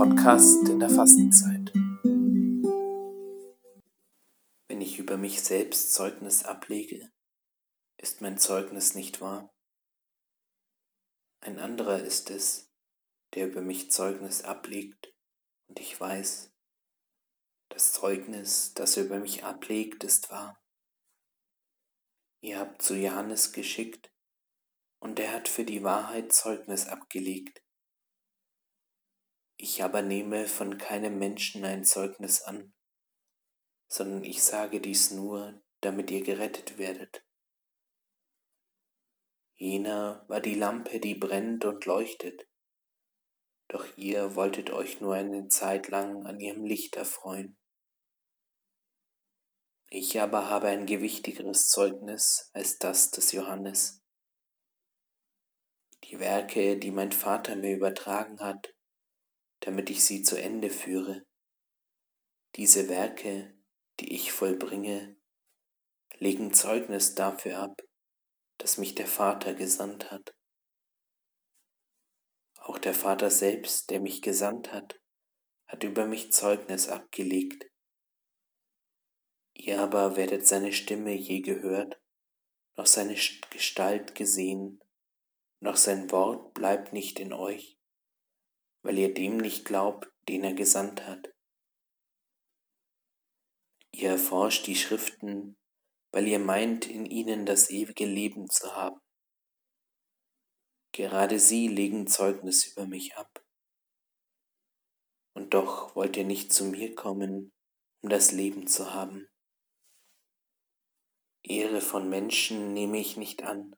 Podcast in der Fastenzeit. Wenn ich über mich selbst Zeugnis ablege, ist mein Zeugnis nicht wahr. Ein anderer ist es, der über mich Zeugnis ablegt, und ich weiß, das Zeugnis, das er über mich ablegt, ist wahr. Ihr habt zu Johannes geschickt, und er hat für die Wahrheit Zeugnis abgelegt. Ich aber nehme von keinem Menschen ein Zeugnis an, sondern ich sage dies nur, damit ihr gerettet werdet. Jener war die Lampe, die brennt und leuchtet, doch ihr wolltet euch nur eine Zeit lang an ihrem Licht erfreuen. Ich aber habe ein gewichtigeres Zeugnis als das des Johannes. Die Werke, die mein Vater mir übertragen hat, damit ich sie zu Ende führe. Diese Werke, die ich vollbringe, legen Zeugnis dafür ab, dass mich der Vater gesandt hat. Auch der Vater selbst, der mich gesandt hat, hat über mich Zeugnis abgelegt. Ihr aber werdet seine Stimme je gehört, noch seine Gestalt gesehen, noch sein Wort bleibt nicht in euch, weil ihr dem nicht glaubt, den er gesandt hat. Ihr erforscht die Schriften, weil ihr meint, in ihnen das ewige Leben zu haben. Gerade sie legen Zeugnis über mich ab. Und doch wollt ihr nicht zu mir kommen, um das Leben zu haben. Ehre von Menschen nehme ich nicht an.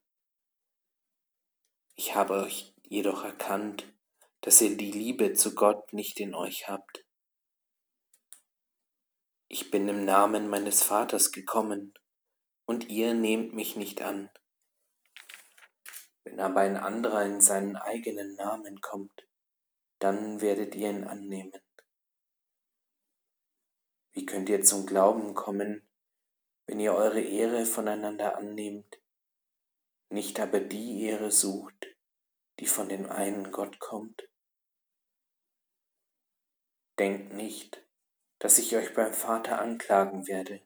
Ich habe euch jedoch erkannt, dass ihr die Liebe zu Gott nicht in euch habt. Ich bin im Namen meines Vaters gekommen, und ihr nehmt mich nicht an. Wenn aber ein anderer in seinen eigenen Namen kommt, dann werdet ihr ihn annehmen. Wie könnt ihr zum Glauben kommen, wenn ihr eure Ehre voneinander annehmt, nicht aber die Ehre sucht, die von dem einen Gott kommt? Denkt nicht, dass ich euch beim Vater anklagen werde.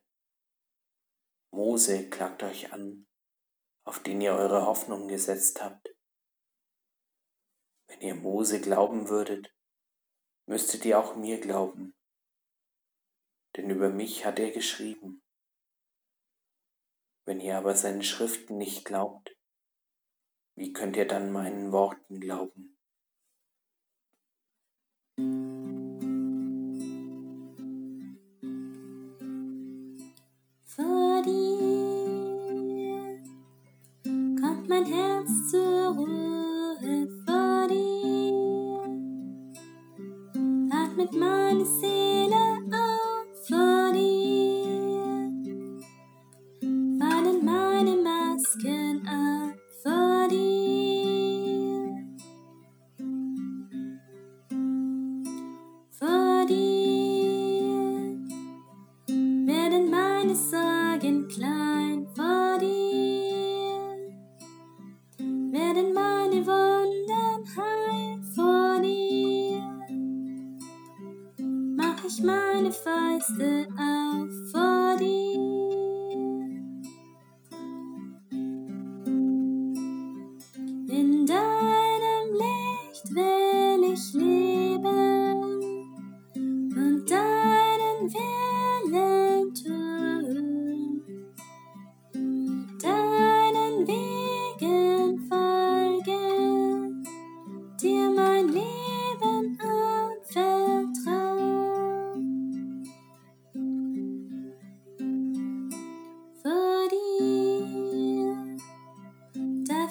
Mose klagt euch an, auf den ihr eure Hoffnung gesetzt habt. Wenn ihr Mose glauben würdet, müsstet ihr auch mir glauben, denn über mich hat er geschrieben. Wenn ihr aber seinen Schriften nicht glaubt, wie könnt ihr dann meinen Worten glauben? with mine Fäuste auf vor dir. In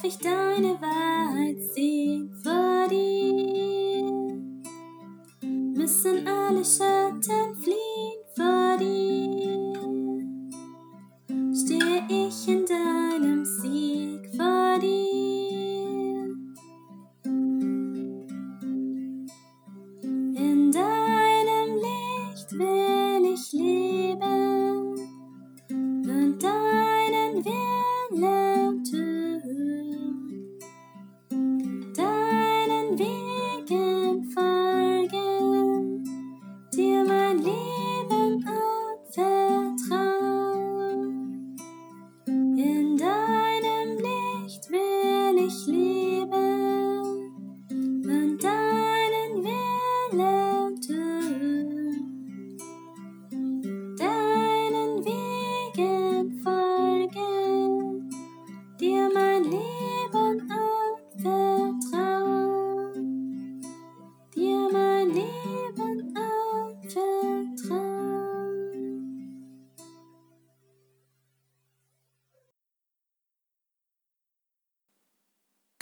ich deine Wahrheit sehen vor dir. Müssen alle Schatten fliehen vor dir. Stehe ich in deinem Sieg vor dir. In deinem Licht will ich leben und deinen Willen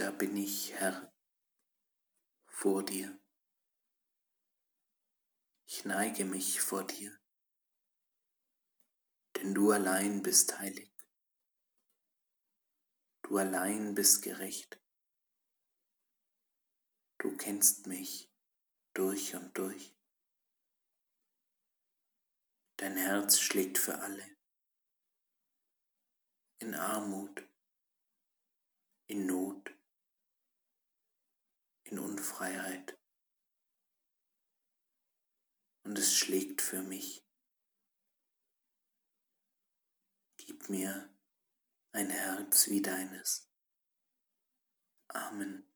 da bin ich, Herr, vor dir. Ich neige mich vor dir, denn du allein bist heilig. Du allein bist gerecht. Du kennst mich durch und durch. Dein Herz schlägt für alle. In Armut, in Not, in Unfreiheit. Und es schlägt für mich. Gib mir ein Herz wie deines. Amen.